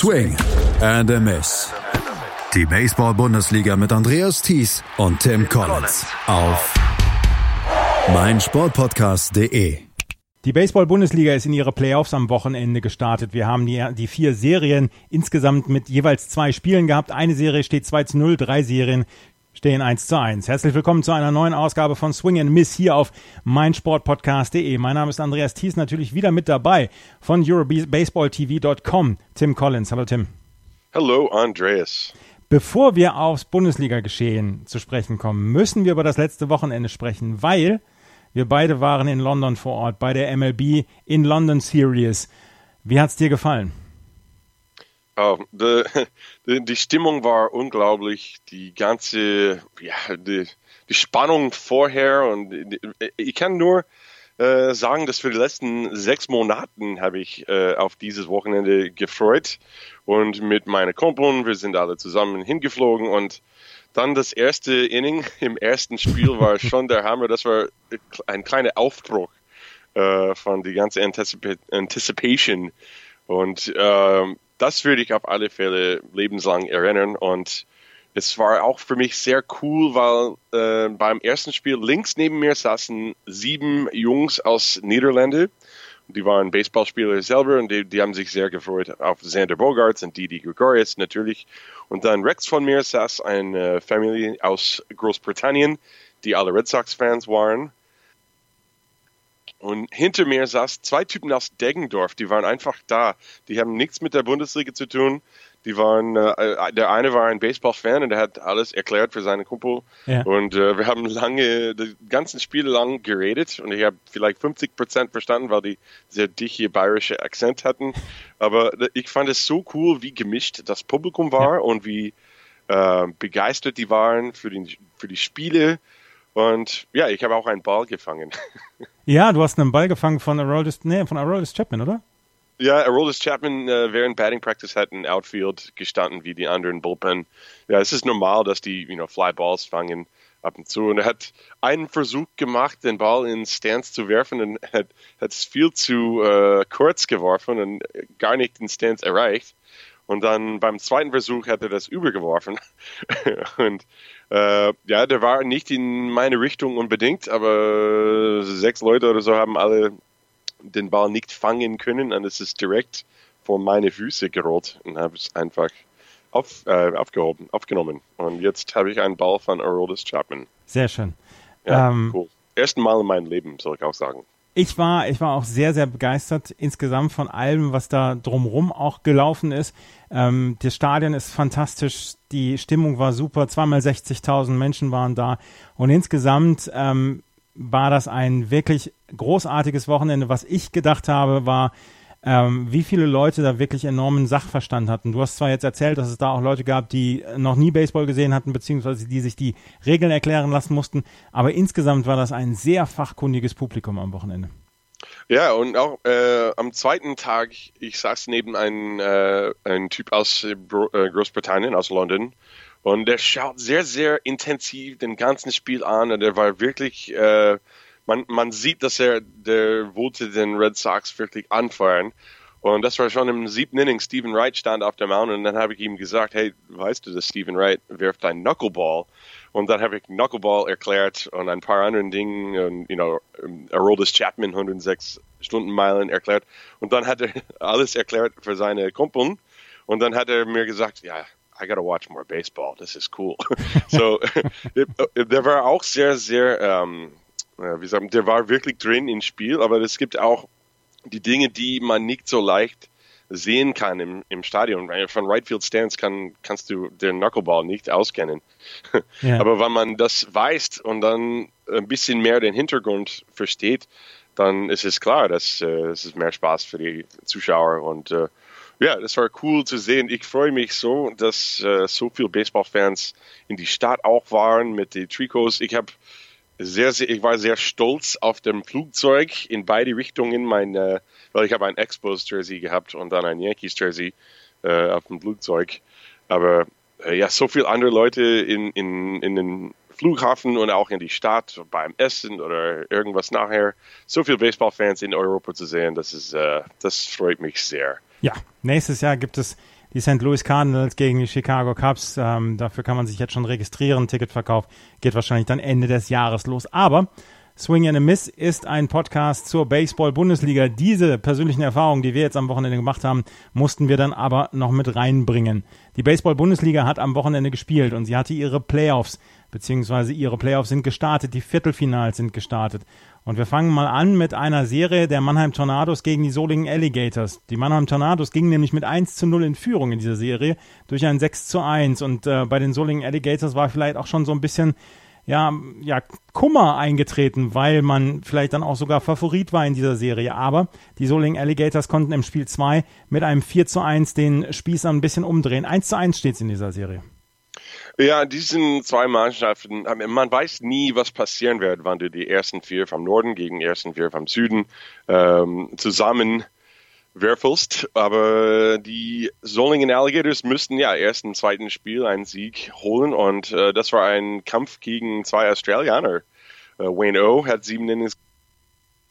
Swing and a Miss. Die Baseball-Bundesliga mit Andreas Thies und Tim Collins auf meinsportpodcast.de. Die Baseball-Bundesliga ist in ihre Playoffs am Wochenende gestartet. Wir haben die, die vier Serien insgesamt mit jeweils zwei Spielen gehabt. Eine Serie steht 2 zu 0, drei Serien stehen 1 zu 1. Herzlich willkommen zu einer neuen Ausgabe von Swing and Miss hier auf meinsportpodcast.de. Mein Name ist Andreas Thies, natürlich wieder mit dabei von EuroBaseballTV.com. Tim Collins. Hallo Tim. Hallo Andreas. Bevor wir aufs Bundesliga-Geschehen zu sprechen kommen, müssen wir über das letzte Wochenende sprechen, weil wir beide waren in London vor Ort bei der MLB in London Series. Wie hat es dir gefallen? Oh, die, die, die, Stimmung war unglaublich. Die ganze, ja, die, die Spannung vorher und ich kann nur äh, sagen, dass für die letzten sechs Monaten habe ich äh, auf dieses Wochenende gefreut und mit meinen Kumpeln, wir sind alle zusammen hingeflogen und dann das erste Inning im ersten Spiel war schon der Hammer. Das war ein kleiner Aufbruch äh, von die ganze Anticip Anticipation und ähm, das würde ich auf alle Fälle lebenslang erinnern. Und es war auch für mich sehr cool, weil äh, beim ersten Spiel links neben mir saßen sieben Jungs aus Niederlande. Die waren Baseballspieler selber und die, die haben sich sehr gefreut auf Xander Bogarts und Didi Gregorius natürlich. Und dann rechts von mir saß eine Familie aus Großbritannien, die alle Red Sox-Fans waren. Und hinter mir saß zwei Typen aus Deggendorf, die waren einfach da. Die haben nichts mit der Bundesliga zu tun. Die waren, äh, der eine war ein Baseball-Fan und der hat alles erklärt für seine Kumpel. Ja. Und äh, wir haben lange, die ganzen Spiele lang geredet und ich habe vielleicht 50 Prozent verstanden, weil die sehr dichte bayerische Akzent hatten. Aber ich fand es so cool, wie gemischt das Publikum war ja. und wie äh, begeistert die waren für die, für die Spiele. Und ja, ich habe auch einen Ball gefangen. Ja, du hast einen Ball gefangen von Aroldis, nee, von Aroldis Chapman, oder? Ja, Aroldis Chapman äh, während Batting Practice hat in Outfield gestanden wie die anderen Bullpen. Ja, es ist normal, dass die you know, Fly Balls fangen ab und zu. Und er hat einen Versuch gemacht, den Ball in Stance zu werfen und hat, hat es viel zu äh, kurz geworfen und gar nicht in Stance erreicht. Und dann beim zweiten Versuch hat er das übergeworfen. und äh, ja, der war nicht in meine Richtung unbedingt, aber sechs Leute oder so haben alle den Ball nicht fangen können und es ist direkt vor meine Füße gerollt und habe es einfach auf, äh, aufgehoben, aufgenommen. Und jetzt habe ich einen Ball von Aroldis Chapman. Sehr schön. Ja, ähm, cool. Ersten Mal in meinem Leben, soll ich auch sagen. Ich war, ich war auch sehr, sehr begeistert insgesamt von allem, was da drumrum auch gelaufen ist. Ähm, das Stadion ist fantastisch, die Stimmung war super, zweimal 60.000 Menschen waren da und insgesamt ähm, war das ein wirklich großartiges Wochenende. Was ich gedacht habe, war, ähm, wie viele Leute da wirklich enormen Sachverstand hatten. Du hast zwar jetzt erzählt, dass es da auch Leute gab, die noch nie Baseball gesehen hatten, beziehungsweise die sich die Regeln erklären lassen mussten, aber insgesamt war das ein sehr fachkundiges Publikum am Wochenende. Ja, und auch äh, am zweiten Tag, ich saß neben einem, äh, einem Typ aus äh, Großbritannien, aus London, und der schaut sehr, sehr intensiv den ganzen Spiel an und er war wirklich äh, man, man sieht, dass er, der wollte den Red Sox wirklich anfeuern. Und das war schon im siebten Inning. Stephen Wright stand auf der Mound und dann habe ich ihm gesagt, hey, weißt du, dass Stephen Wright wirft einen Knuckleball? Und dann habe ich Knuckleball erklärt und ein paar anderen Dinge und, you know, Aroldis Chapman 106 Stundenmeilen erklärt. Und dann hat er alles erklärt für seine Kumpeln. Und dann hat er mir gesagt, ja, I gotta watch more baseball. This is cool. so, der war auch sehr, sehr, um, wie sagen, der war wirklich drin im Spiel, aber es gibt auch die Dinge, die man nicht so leicht sehen kann im, im Stadion. Von Right Field Stands kann, kannst du den Knuckleball nicht auskennen. Ja. Aber wenn man das weiß und dann ein bisschen mehr den Hintergrund versteht, dann ist es klar, dass äh, es ist mehr Spaß für die Zuschauer und äh, ja, das war cool zu sehen. Ich freue mich so, dass äh, so viele Baseballfans in die Stadt auch waren mit den Trikots. Ich habe sehr, sehr, ich war sehr stolz auf dem Flugzeug in beide Richtungen. Mein, äh, weil ich habe ein Expos Jersey gehabt und dann ein Yankees Jersey äh, auf dem Flugzeug. Aber äh, ja, so viele andere Leute in, in, in den Flughafen und auch in die Stadt beim Essen oder irgendwas nachher. So viele Baseballfans in Europa zu sehen, das ist, äh, das freut mich sehr. Ja, nächstes Jahr gibt es die St. Louis Cardinals gegen die Chicago Cubs. Ähm, dafür kann man sich jetzt schon registrieren. Ticketverkauf geht wahrscheinlich dann Ende des Jahres los. Aber Swing and a Miss ist ein Podcast zur Baseball-Bundesliga. Diese persönlichen Erfahrungen, die wir jetzt am Wochenende gemacht haben, mussten wir dann aber noch mit reinbringen. Die Baseball-Bundesliga hat am Wochenende gespielt und sie hatte ihre Playoffs, beziehungsweise ihre Playoffs sind gestartet, die Viertelfinals sind gestartet. Und wir fangen mal an mit einer Serie der Mannheim Tornados gegen die Solingen Alligators. Die Mannheim Tornados gingen nämlich mit 1 zu 0 in Führung in dieser Serie durch ein 6 zu 1. Und äh, bei den Solingen Alligators war vielleicht auch schon so ein bisschen ja, ja, Kummer eingetreten, weil man vielleicht dann auch sogar Favorit war in dieser Serie. Aber die Soling Alligators konnten im Spiel 2 mit einem 4 zu 1 den Spieß ein bisschen umdrehen. 1 zu 1 steht es in dieser Serie. Ja, diesen zwei Mannschaften, man weiß nie, was passieren wird, wenn du die ersten vier vom Norden gegen die ersten vier vom Süden ähm, zusammen würfelst. Aber die Solingen Alligators müssten ja erst im zweiten Spiel einen Sieg holen und äh, das war ein Kampf gegen zwei Australier. Äh, Wayne O hat sieben Innings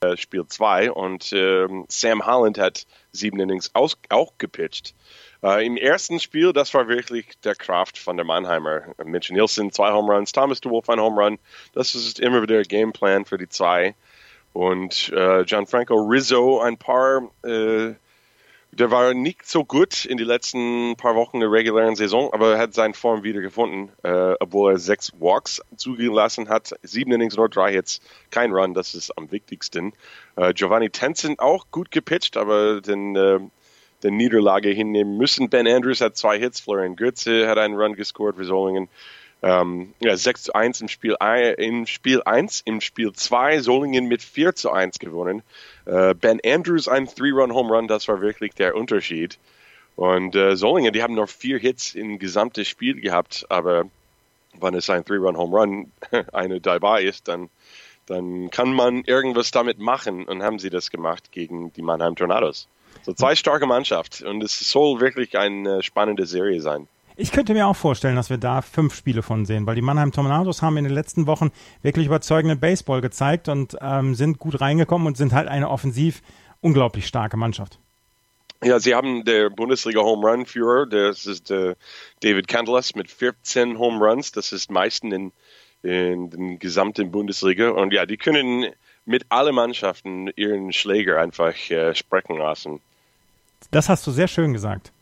äh, Spiel zwei und ähm, Sam Holland hat sieben Innings aus, auch gepitcht. Uh, Im ersten Spiel, das war wirklich der Kraft von der Mannheimer. Mitch Nielsen zwei Home Runs, Thomas DeWolf ein Home Run. Das ist immer wieder der Gameplan für die zwei. Und äh, Gianfranco Rizzo ein paar, äh, der war nicht so gut in den letzten paar Wochen der regulären Saison, aber er hat seine Form wieder gefunden, äh, obwohl er sechs Walks zugelassen hat, sieben Innings, nur drei Hits, kein Run, das ist am wichtigsten. Äh, Giovanni Tenson auch gut gepitcht, aber den, äh, den Niederlage hinnehmen müssen. Ben Andrews hat zwei Hits, Florian Götze hat einen Run gescored für Solingen. Ähm, ja, 6 zu 1 im Spiel, im Spiel 1, im Spiel 2 Solingen mit 4 zu 1 gewonnen. Äh, ben Andrews ein Three-Run-Home Run, das war wirklich der Unterschied. Und äh, Solingen, die haben noch vier Hits im gesamten Spiel gehabt, aber wenn es ein Three-Run-Home Run eine dabei ist, dann, dann kann man irgendwas damit machen und haben sie das gemacht gegen die Mannheim Tornados. So zwei starke Mannschaft und es soll wirklich eine spannende Serie sein. Ich könnte mir auch vorstellen, dass wir da fünf Spiele von sehen, weil die Mannheim Tornados haben in den letzten Wochen wirklich überzeugenden Baseball gezeigt und ähm, sind gut reingekommen und sind halt eine offensiv unglaublich starke Mannschaft. Ja, sie haben der Bundesliga Home Run Führer, das ist äh, David Candelas mit 14 Home Runs, das ist meisten in, in den gesamten Bundesliga und ja, die können mit allen Mannschaften ihren Schläger einfach äh, sprechen lassen. Das hast du sehr schön gesagt.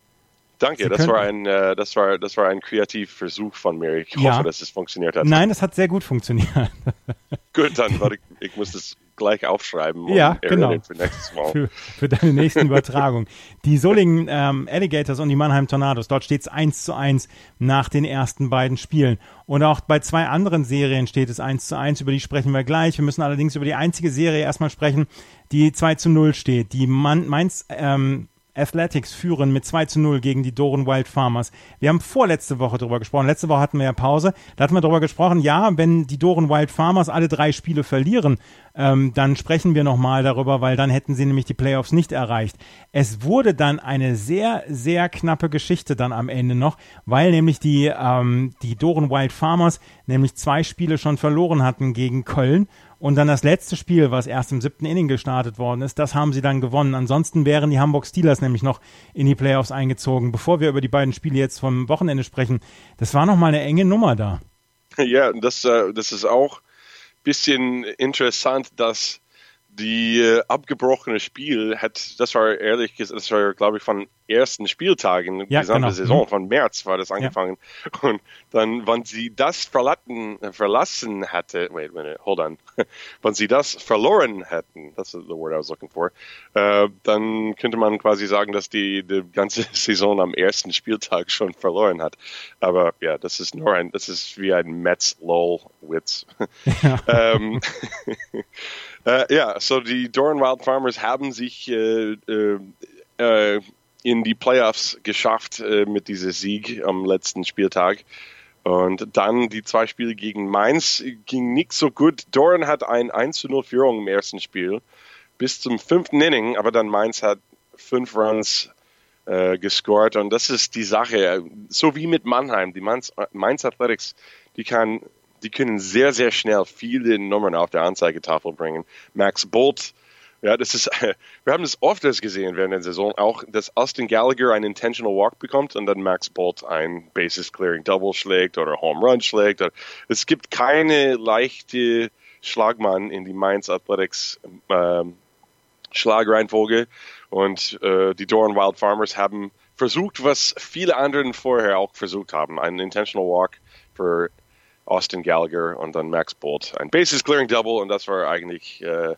Danke, das war ein, äh, das war, das war ein Kreativversuch von mir. Ich ja. hoffe, dass es funktioniert hat. Nein, es hat sehr gut funktioniert. gut, dann warte, ich, ich muss das gleich aufschreiben. Ja, genau. Für, für, für, deine nächste Übertragung. Die Solingen ähm, Alligators und die Mannheim Tornados, dort steht es 1 zu 1 nach den ersten beiden Spielen. Und auch bei zwei anderen Serien steht es 1 zu 1, über die sprechen wir gleich. Wir müssen allerdings über die einzige Serie erstmal sprechen, die 2 zu 0 steht. Die Mainz ähm, Athletics führen mit 2 zu 0 gegen die Doren Wild Farmers. Wir haben vorletzte Woche darüber gesprochen. Letzte Woche hatten wir ja Pause. Da hatten wir darüber gesprochen, ja, wenn die Doren Wild Farmers alle drei Spiele verlieren, ähm, dann sprechen wir nochmal darüber, weil dann hätten sie nämlich die Playoffs nicht erreicht. Es wurde dann eine sehr, sehr knappe Geschichte dann am Ende noch, weil nämlich die, ähm, die Doren Wild Farmers nämlich zwei Spiele schon verloren hatten gegen Köln und dann das letzte Spiel, was erst im siebten Inning gestartet worden ist, das haben sie dann gewonnen. Ansonsten wären die Hamburg Steelers nämlich noch in die Playoffs eingezogen. Bevor wir über die beiden Spiele jetzt vom Wochenende sprechen, das war nochmal eine enge Nummer da. Ja, das, äh, das ist auch ein bisschen interessant, dass die äh, abgebrochene Spiel hat, das war ehrlich gesagt, das war glaube ich von ersten Spieltagen, die ja, gesamte genau. Saison, mhm. von März war das angefangen. Ja. Und dann, wenn sie das verlassen, verlassen hätte, wait a minute, hold on, wenn sie das verloren hätten, that's the word I was looking for, äh, dann könnte man quasi sagen, dass die, die ganze Saison am ersten Spieltag schon verloren hat. Aber ja, das ist nur ein, das ist wie ein Metz-Lol-Witz. Ja. ähm, äh, ja, so die Doran Wild Farmers haben sich äh, äh, äh, in die Playoffs geschafft äh, mit diesem Sieg am letzten Spieltag. Und dann die zwei Spiele gegen Mainz ging nicht so gut. Doran hat ein 1 0 Führung im ersten Spiel bis zum fünften Inning, aber dann Mainz hat fünf Runs äh, gescored und das ist die Sache. So wie mit Mannheim, die Mainz, Mainz Athletics, die kann die können sehr, sehr schnell viele Nummern auf der Anzeigetafel bringen. Max Bolt Ja, das ist, wir haben es oft gesehen während der Saison, auch, dass Austin Gallagher einen Intentional Walk bekommt und dann Max Bolt ein Basis Clearing Double schlägt oder Home Run schlägt. Es gibt keine leichte Schlagmann in die Mainz Athletics ähm, Schlagreihenfolge und äh, die Doran Wild Farmers haben versucht, was viele anderen vorher auch versucht haben, einen Intentional Walk für Austin Gallagher und dann Max Bolt. Ein Basis Clearing Double und das war eigentlich äh,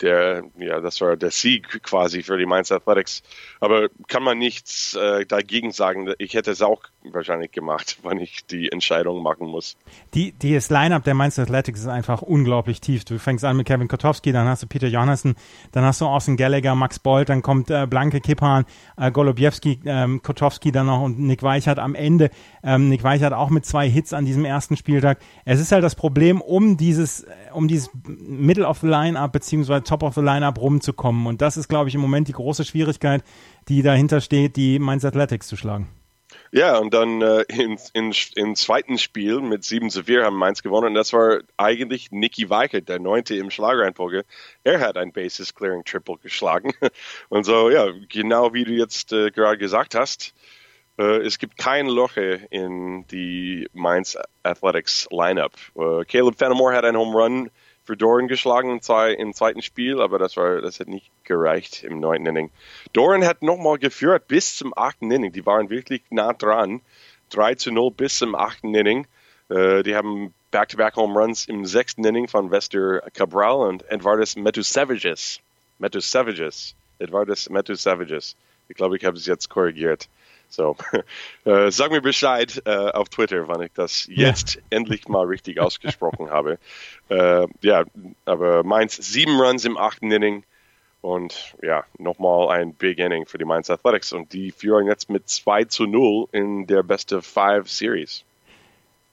der, ja, das war der Sieg quasi für die Mainz Athletics. Aber kann man nichts äh, dagegen sagen. Ich hätte es auch wahrscheinlich gemacht, wenn ich die Entscheidung machen muss. Die, die das Line-Up der Mainz Athletics ist einfach unglaublich tief. Du fängst an mit Kevin Kotowski, dann hast du Peter Johannessen, dann hast du Austin Gallagher, Max Bolt, dann kommt äh, Blanke Kippan, äh, Golobiewski, ähm, Kotowski dann noch und Nick Weichert am Ende. Ähm, Nick Weichert auch mit zwei Hits an diesem ersten Spieltag. Es ist halt das Problem, um dieses, um dieses Middle of the Line-Up beziehungsweise Top of the Line-Up rumzukommen. Und das ist, glaube ich, im Moment die große Schwierigkeit, die dahinter steht, die Mainz Athletics zu schlagen. Ja, und dann äh, im, im, im zweiten Spiel mit 7 zu 4 haben Mainz gewonnen. Und das war eigentlich Nicky Weichert, der Neunte im Schlagreihenfolge. Er hat ein Basis Clearing Triple geschlagen. Und so, ja, genau wie du jetzt äh, gerade gesagt hast, äh, es gibt kein Loch in die Mainz Athletics Lineup. Äh, Caleb Fenimore hat einen Home Run für Doran geschlagen im, zwei, im zweiten Spiel, aber das war, das hat nicht gereicht im neunten Inning. Doran hat nochmal geführt bis zum achten Inning. Die waren wirklich nah dran. 3 zu 0 bis zum achten Inning. Äh, die haben Back-to-Back Home Runs im sechsten Inning von Vester Cabral und Edvardis Metusevicius. Metusevicius. Edvardis Metusevicius. Ich glaube, ich habe es jetzt korrigiert. So, äh, sag mir Bescheid äh, auf Twitter, wann ich das jetzt ja. endlich mal richtig ausgesprochen habe. Äh, ja, aber Mainz sieben Runs im achten Inning und ja, nochmal ein Big Inning für die Mainz Athletics und die führen jetzt mit 2 zu 0 in der Best of Five Series.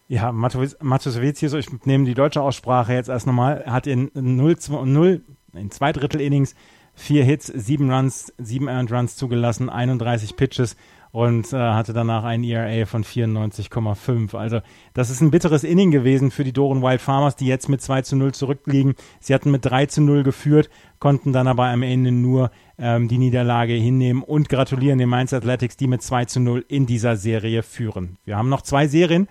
Ja, Matusovici, ich nehme die deutsche Aussprache jetzt erst nochmal, hat in 0, 0 in zwei Drittel Innings vier Hits, sieben Runs, sieben Earned Runs zugelassen, 31 Pitches und äh, hatte danach ein ERA von 94,5. Also das ist ein bitteres Inning gewesen für die Doren Wild Farmers, die jetzt mit 2 zu 0 zurückliegen. Sie hatten mit 3 zu 0 geführt, konnten dann aber am Ende nur ähm, die Niederlage hinnehmen und gratulieren den Mainz Athletics, die mit 2 zu 0 in dieser Serie führen. Wir haben noch zwei Serien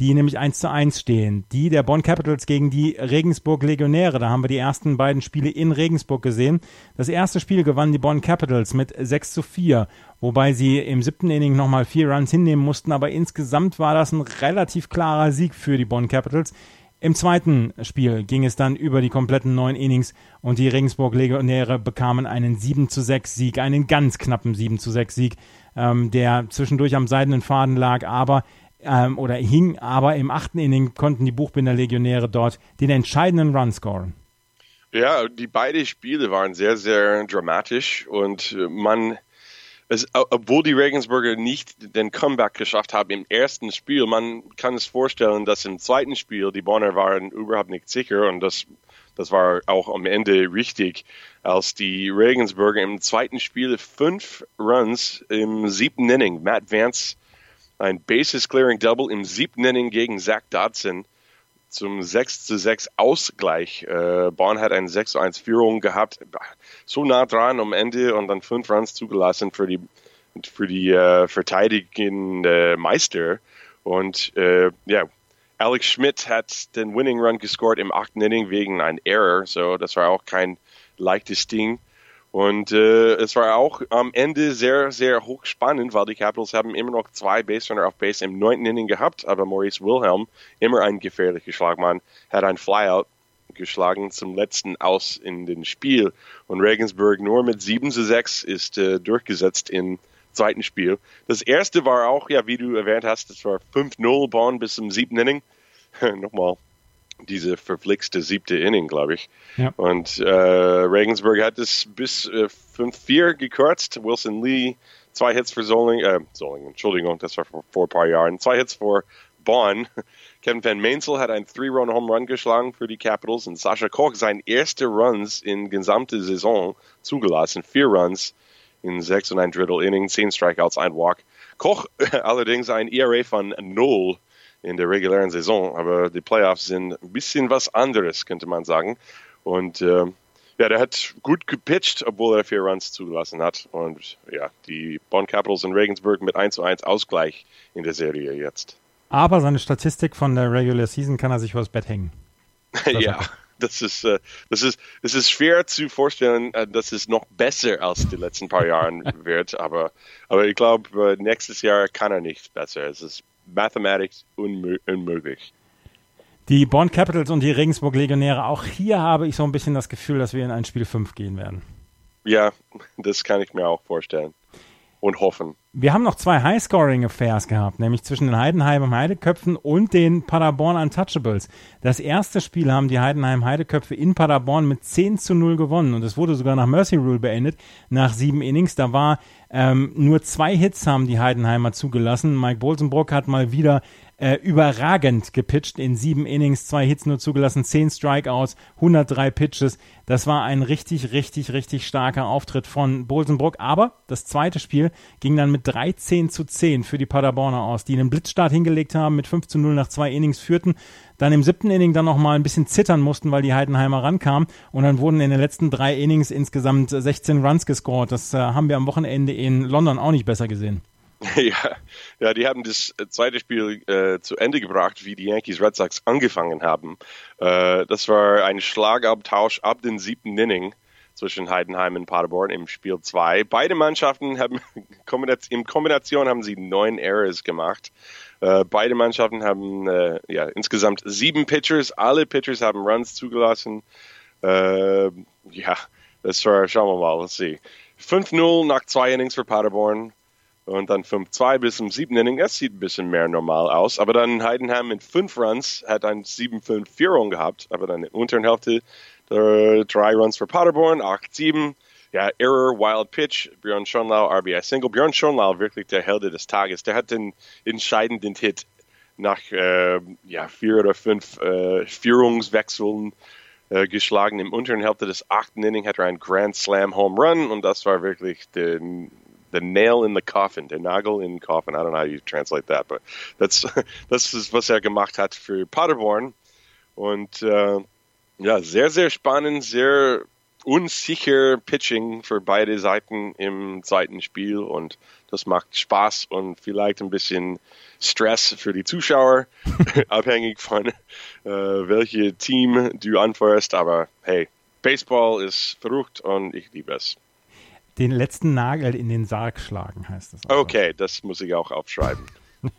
die nämlich 1 zu 1 stehen. Die der Bonn Capitals gegen die Regensburg Legionäre. Da haben wir die ersten beiden Spiele in Regensburg gesehen. Das erste Spiel gewannen die Bonn Capitals mit 6 zu 4, wobei sie im siebten Inning nochmal vier Runs hinnehmen mussten, aber insgesamt war das ein relativ klarer Sieg für die Bonn Capitals. Im zweiten Spiel ging es dann über die kompletten neun Innings und die Regensburg Legionäre bekamen einen 7 zu 6 Sieg, einen ganz knappen 7 zu 6 Sieg, ähm, der zwischendurch am seidenen Faden lag, aber ähm, oder hing, aber im achten Inning konnten die Buchbinder-Legionäre dort den entscheidenden Run scoren. Ja, die beiden Spiele waren sehr, sehr dramatisch und äh, man, es, obwohl die Regensburger nicht den Comeback geschafft haben im ersten Spiel, man kann es vorstellen, dass im zweiten Spiel die Bonner waren überhaupt nicht sicher und das, das war auch am Ende richtig, als die Regensburger im zweiten Spiel fünf Runs im siebten Inning, Matt Vance ein Bases Clearing Double im siebten Inning gegen Zach Dodson zum 6 zu 6 Ausgleich. Äh, Born hat eine 6 zu 1 Führung gehabt, so nah dran am Ende und dann fünf Runs zugelassen für die, für die äh, verteidigende Meister. Und äh, ja, Alex Schmidt hat den Winning Run gescored im achten Inning wegen einem Error, so das war auch kein leichtes Ding. Und äh, es war auch am Ende sehr, sehr hochspannend, weil die Capitals haben immer noch zwei Baserunner auf Base im neunten Inning gehabt, aber Maurice Wilhelm, immer ein gefährlicher Schlagmann, hat ein Flyout geschlagen zum letzten Aus in den Spiel. Und Regensburg nur mit 7 zu 6 ist äh, durchgesetzt im zweiten Spiel. Das erste war auch, ja, wie du erwähnt hast, das war 5-0 Bonn bis zum siebten Inning. Nochmal diese verflixte siebte Inning, glaube ich. Ja. Und äh, Regensburg hat es bis äh, 5-4 gekürzt. Wilson Lee, zwei Hits für Soling, äh, Soling, Entschuldigung, das war vor, vor ein paar Jahren. Zwei Hits für Bonn. Kevin Van Mainzel hat einen Three-Run-Home Run geschlagen für die Capitals und Sascha Koch sein erste Runs in gesamte Saison zugelassen. Vier Runs in sechs und ein Drittel Inning, zehn Strikeouts, ein Walk. Koch allerdings ein ERA von null in der regulären Saison. Aber die Playoffs sind ein bisschen was anderes, könnte man sagen. Und äh, ja, der hat gut gepitcht, obwohl er vier Runs zugelassen hat. Und ja, die Bonn Capitals in Regensburg mit 1 zu 1 Ausgleich in der Serie jetzt. Aber seine Statistik von der Regular Season kann er sich vors Bett hängen. ja, das ist, äh, das ist, das ist schwer zu vorstellen, äh, dass es noch besser als die letzten paar Jahren wird. Aber, aber ich glaube, äh, nächstes Jahr kann er nicht besser. Es ist mathematisch unmö unmöglich. Die Bonn Capitals und die Regensburg Legionäre, auch hier habe ich so ein bisschen das Gefühl, dass wir in ein Spiel 5 gehen werden. Ja, das kann ich mir auch vorstellen und hoffen. Wir haben noch zwei High-Scoring-Affairs gehabt, nämlich zwischen den Heidenheim Heideköpfen und den Paderborn Untouchables. Das erste Spiel haben die Heidenheim Heideköpfe in Paderborn mit 10 zu 0 gewonnen und es wurde sogar nach Mercy Rule beendet, nach sieben Innings. Da war ähm, nur zwei Hits haben die Heidenheimer zugelassen. Mike Bolsenbrock hat mal wieder äh, überragend gepitcht in sieben Innings, zwei Hits nur zugelassen, zehn Strikeouts, 103 Pitches. Das war ein richtig, richtig, richtig starker Auftritt von Bolsenbrock. Aber das zweite Spiel ging dann mit 13 zu 10 für die Paderborner aus, die einen Blitzstart hingelegt haben, mit 5 zu 0 nach zwei Innings führten, dann im siebten Inning dann nochmal ein bisschen zittern mussten, weil die Heidenheimer rankamen und dann wurden in den letzten drei Innings insgesamt 16 Runs gescored. Das äh, haben wir am Wochenende in London auch nicht besser gesehen. Ja, ja, die haben das zweite Spiel äh, zu Ende gebracht, wie die Yankees Red Sox angefangen haben. Äh, das war ein Schlagabtausch ab dem siebten Inning zwischen Heidenheim und Paderborn im Spiel 2. Beide Mannschaften haben in Kombination haben sie neun Errors gemacht. Äh, beide Mannschaften haben äh, ja, insgesamt sieben Pitchers. Alle Pitchers haben Runs zugelassen. Äh, ja, das war, schauen wir mal, let's see. 5-0 nach zwei Innings für Paderborn und dann 5-2 bis zum siebten Inning. Es sieht ein bisschen mehr normal aus. Aber dann Heidenheim mit fünf Runs hat ein 7-5-4 gehabt. Aber dann in der unteren Hälfte äh, drei Runs für Paderborn, 8-7. Ja, Error, Wild Pitch, Björn Schonlau, RBI Single. Björn Schonlau, wirklich der Held des Tages. Der hat den entscheidenden Hit nach äh, ja, vier oder fünf äh, Führungswechseln äh, geschlagen. Im unteren Hälfte des achten Inning hat er einen Grand Slam Home Run und das war wirklich den the nail in the coffin, der Nagel in den Coffin. I don't know how you translate that, but that's das ist was er gemacht hat für Paderborn und äh, ja sehr sehr spannend, sehr unsicher Pitching für beide Seiten im zweiten Spiel und das macht Spaß und vielleicht ein bisschen Stress für die Zuschauer, abhängig von äh, welche Team du anfeuerst. Aber hey, Baseball ist verrückt und ich liebe es den letzten Nagel in den Sarg schlagen, heißt es. Also. Okay, das muss ich auch aufschreiben.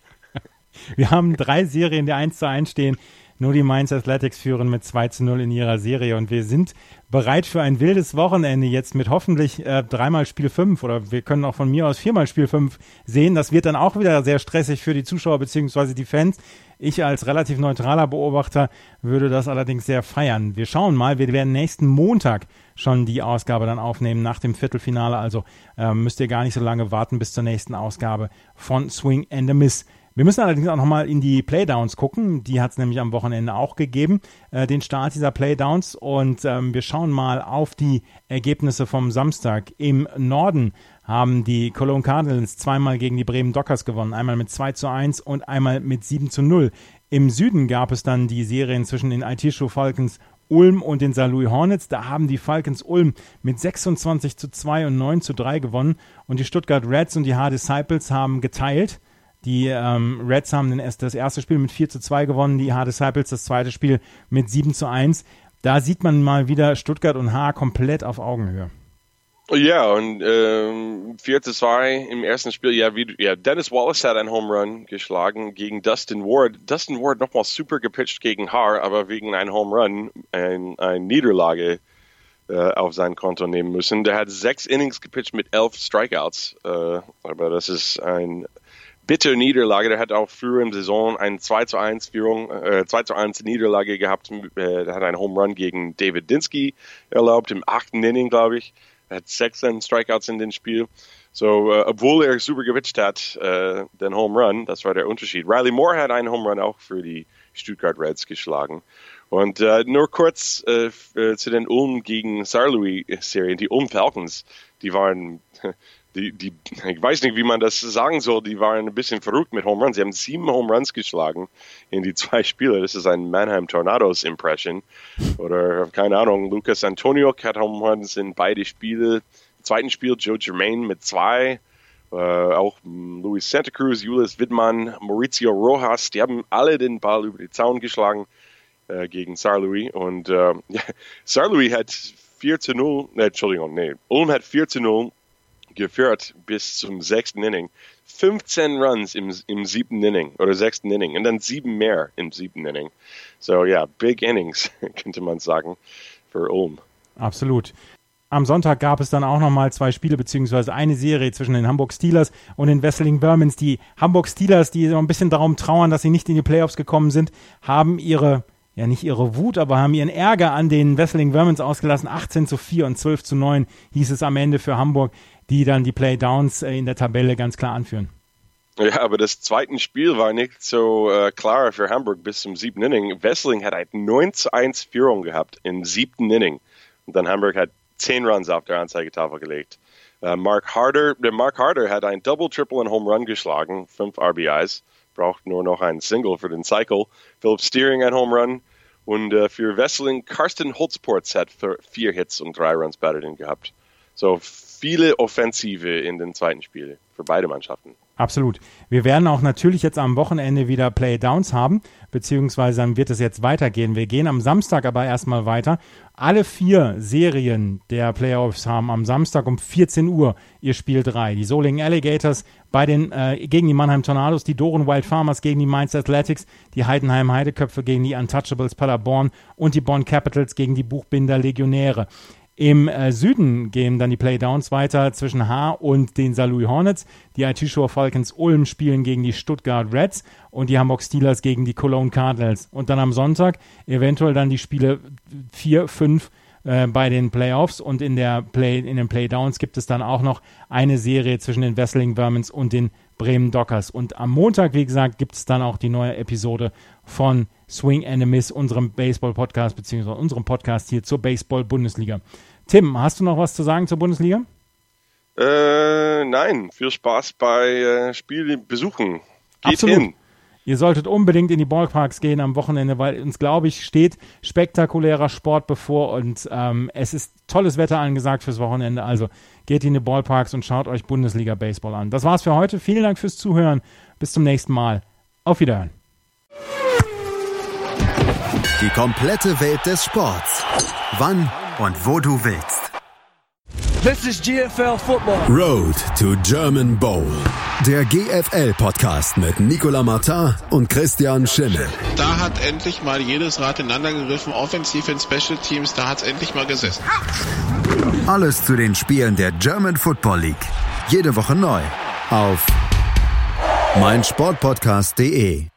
Wir haben drei Serien, die 1 zu 1 stehen. Nur die Mainz Athletics führen mit 2 zu 0 in ihrer Serie und wir sind bereit für ein wildes Wochenende jetzt mit hoffentlich äh, dreimal Spiel 5 oder wir können auch von mir aus viermal Spiel 5 sehen. Das wird dann auch wieder sehr stressig für die Zuschauer bzw. die Fans. Ich als relativ neutraler Beobachter würde das allerdings sehr feiern. Wir schauen mal, wir werden nächsten Montag schon die Ausgabe dann aufnehmen nach dem Viertelfinale. Also äh, müsst ihr gar nicht so lange warten bis zur nächsten Ausgabe von Swing and a Miss. Wir müssen allerdings auch nochmal in die Playdowns gucken. Die hat es nämlich am Wochenende auch gegeben, äh, den Start dieser Playdowns. Und ähm, wir schauen mal auf die Ergebnisse vom Samstag. Im Norden haben die Cologne Cardinals zweimal gegen die Bremen Dockers gewonnen. Einmal mit 2 zu 1 und einmal mit 7 zu 0. Im Süden gab es dann die Serien zwischen den IT-Show Falcons Ulm und den St. Louis Hornets. Da haben die Falcons Ulm mit 26 zu 2 und 9 zu 3 gewonnen. Und die Stuttgart Reds und die Hard Disciples haben geteilt. Die ähm, Reds haben das erste Spiel mit 4 zu 2 gewonnen, die Hard Disciples das zweite Spiel mit 7 zu 1. Da sieht man mal wieder Stuttgart und Haar komplett auf Augenhöhe. Ja, und ähm, 4 zu 2 im ersten Spiel, ja, wie, ja, Dennis Wallace hat einen Home Run geschlagen gegen Dustin Ward. Dustin Ward nochmal super gepitcht gegen Haar, aber wegen einem Home Run eine ein Niederlage äh, auf sein Konto nehmen müssen. Der hat sechs Innings gepitcht mit elf Strikeouts, äh, aber das ist ein bitter Niederlage. Der hat auch früher im Saison eine 2 zu 1 Führung, äh, 2 zu 1 Niederlage gehabt. Äh, der hat einen Home Run gegen David Dinsky erlaubt im achten Inning, glaube ich. Er hat sechs Strikeouts in dem Spiel. So, uh, obwohl er super gewitcht hat, uh, den Home Run, das war der Unterschied. Riley Moore hat einen Home Run auch für die Stuttgart Reds geschlagen. Und uh, nur kurz zu den Ulm gegen Saarlouis Serien, die Ulm Falcons, die waren die, die, ich weiß nicht, wie man das sagen soll, die waren ein bisschen verrückt mit Home Runs. Sie haben sieben Home Runs geschlagen in die zwei Spiele. Das ist ein Mannheim Tornadoes Impression. Oder, keine Ahnung, Lucas Antonio hat Home Runs in beide Spiele. Im zweiten Spiel Joe Germain mit zwei. Äh, auch Luis Santa Cruz, Julius Wittmann, Maurizio Rojas, die haben alle den Ball über die Zaun geschlagen äh, gegen Saar-Louis. Und äh, ja, Saar-Louis hat 4 zu 0, ne, Entschuldigung, nee, Ulm hat 4 zu 0 geführt bis zum sechsten Inning. 15 Runs im, im siebten Inning oder sechsten Inning und dann sieben mehr im siebten Inning. So ja, yeah, big innings, könnte man sagen, für Ulm. Absolut. Am Sonntag gab es dann auch nochmal zwei Spiele beziehungsweise eine Serie zwischen den Hamburg Steelers und den Wesseling Bermans. Die Hamburg Steelers, die so ein bisschen darum trauern, dass sie nicht in die Playoffs gekommen sind, haben ihre ja nicht ihre Wut, aber haben ihren Ärger an den Wesseling Vermins ausgelassen. 18 zu 4 und 12 zu 9 hieß es am Ende für Hamburg die dann die Playdowns äh, in der Tabelle ganz klar anführen. Ja, aber das zweite Spiel war nicht so äh, klar für Hamburg bis zum siebten Inning. Wessling hat eine 9 zu 1 Führung gehabt im siebten Inning. Und dann Hamburg hat 10 Runs auf der Anzeigetafel gelegt. Uh, Mark Harder, der Mark Harder hat ein Double, Triple und Home Run geschlagen, 5 RBIs, braucht nur noch ein Single für den Cycle. Philip Steering ein Home Run und uh, für Wessling Karsten Holzports hat 4 Hits und 3 Runs batted gehabt. So viele Offensive in den zweiten Spiel für beide Mannschaften. Absolut. Wir werden auch natürlich jetzt am Wochenende wieder Playdowns haben, beziehungsweise dann wird es jetzt weitergehen. Wir gehen am Samstag aber erstmal weiter. Alle vier Serien der Playoffs haben am Samstag um 14 Uhr ihr Spiel 3. Die Solingen Alligators bei den, äh, gegen die Mannheim Tornados, die Doren Wild Farmers gegen die Mainz Athletics, die Heidenheim Heideköpfe gegen die Untouchables Paderborn und die Bonn Capitals gegen die Buchbinder Legionäre. Im äh, Süden gehen dann die Playdowns weiter zwischen H und den Saarlouis Hornets. Die Show Falcons Ulm spielen gegen die Stuttgart Reds und die Hamburg Steelers gegen die Cologne Cardinals. Und dann am Sonntag eventuell dann die Spiele 4, 5 äh, bei den Playoffs und in, der Play, in den Playdowns gibt es dann auch noch eine Serie zwischen den Wesseling Vermins und den Bremen Dockers. Und am Montag, wie gesagt, gibt es dann auch die neue Episode von Swing Miss, unserem Baseball-Podcast, beziehungsweise unserem Podcast hier zur Baseball-Bundesliga. Tim, hast du noch was zu sagen zur Bundesliga? Äh, nein, viel Spaß bei äh, Spielbesuchen. Geht Absolut. hin. Ihr solltet unbedingt in die Ballparks gehen am Wochenende, weil uns, glaube ich, steht spektakulärer Sport bevor und ähm, es ist tolles Wetter angesagt fürs Wochenende. Also geht in die Ballparks und schaut euch Bundesliga Baseball an. Das war's für heute. Vielen Dank fürs Zuhören. Bis zum nächsten Mal. Auf Wiederhören. Die komplette Welt des Sports. Wann und wo du willst. This is GFL Football. Road to German Bowl. Der GFL-Podcast mit Nicolas Martin und Christian Schimmel. Da hat endlich mal jedes Rad ineinander gegriffen, offensiv in Special Teams, da hat es endlich mal gesessen. Alles zu den Spielen der German Football League. Jede Woche neu auf meinsportpodcast.de.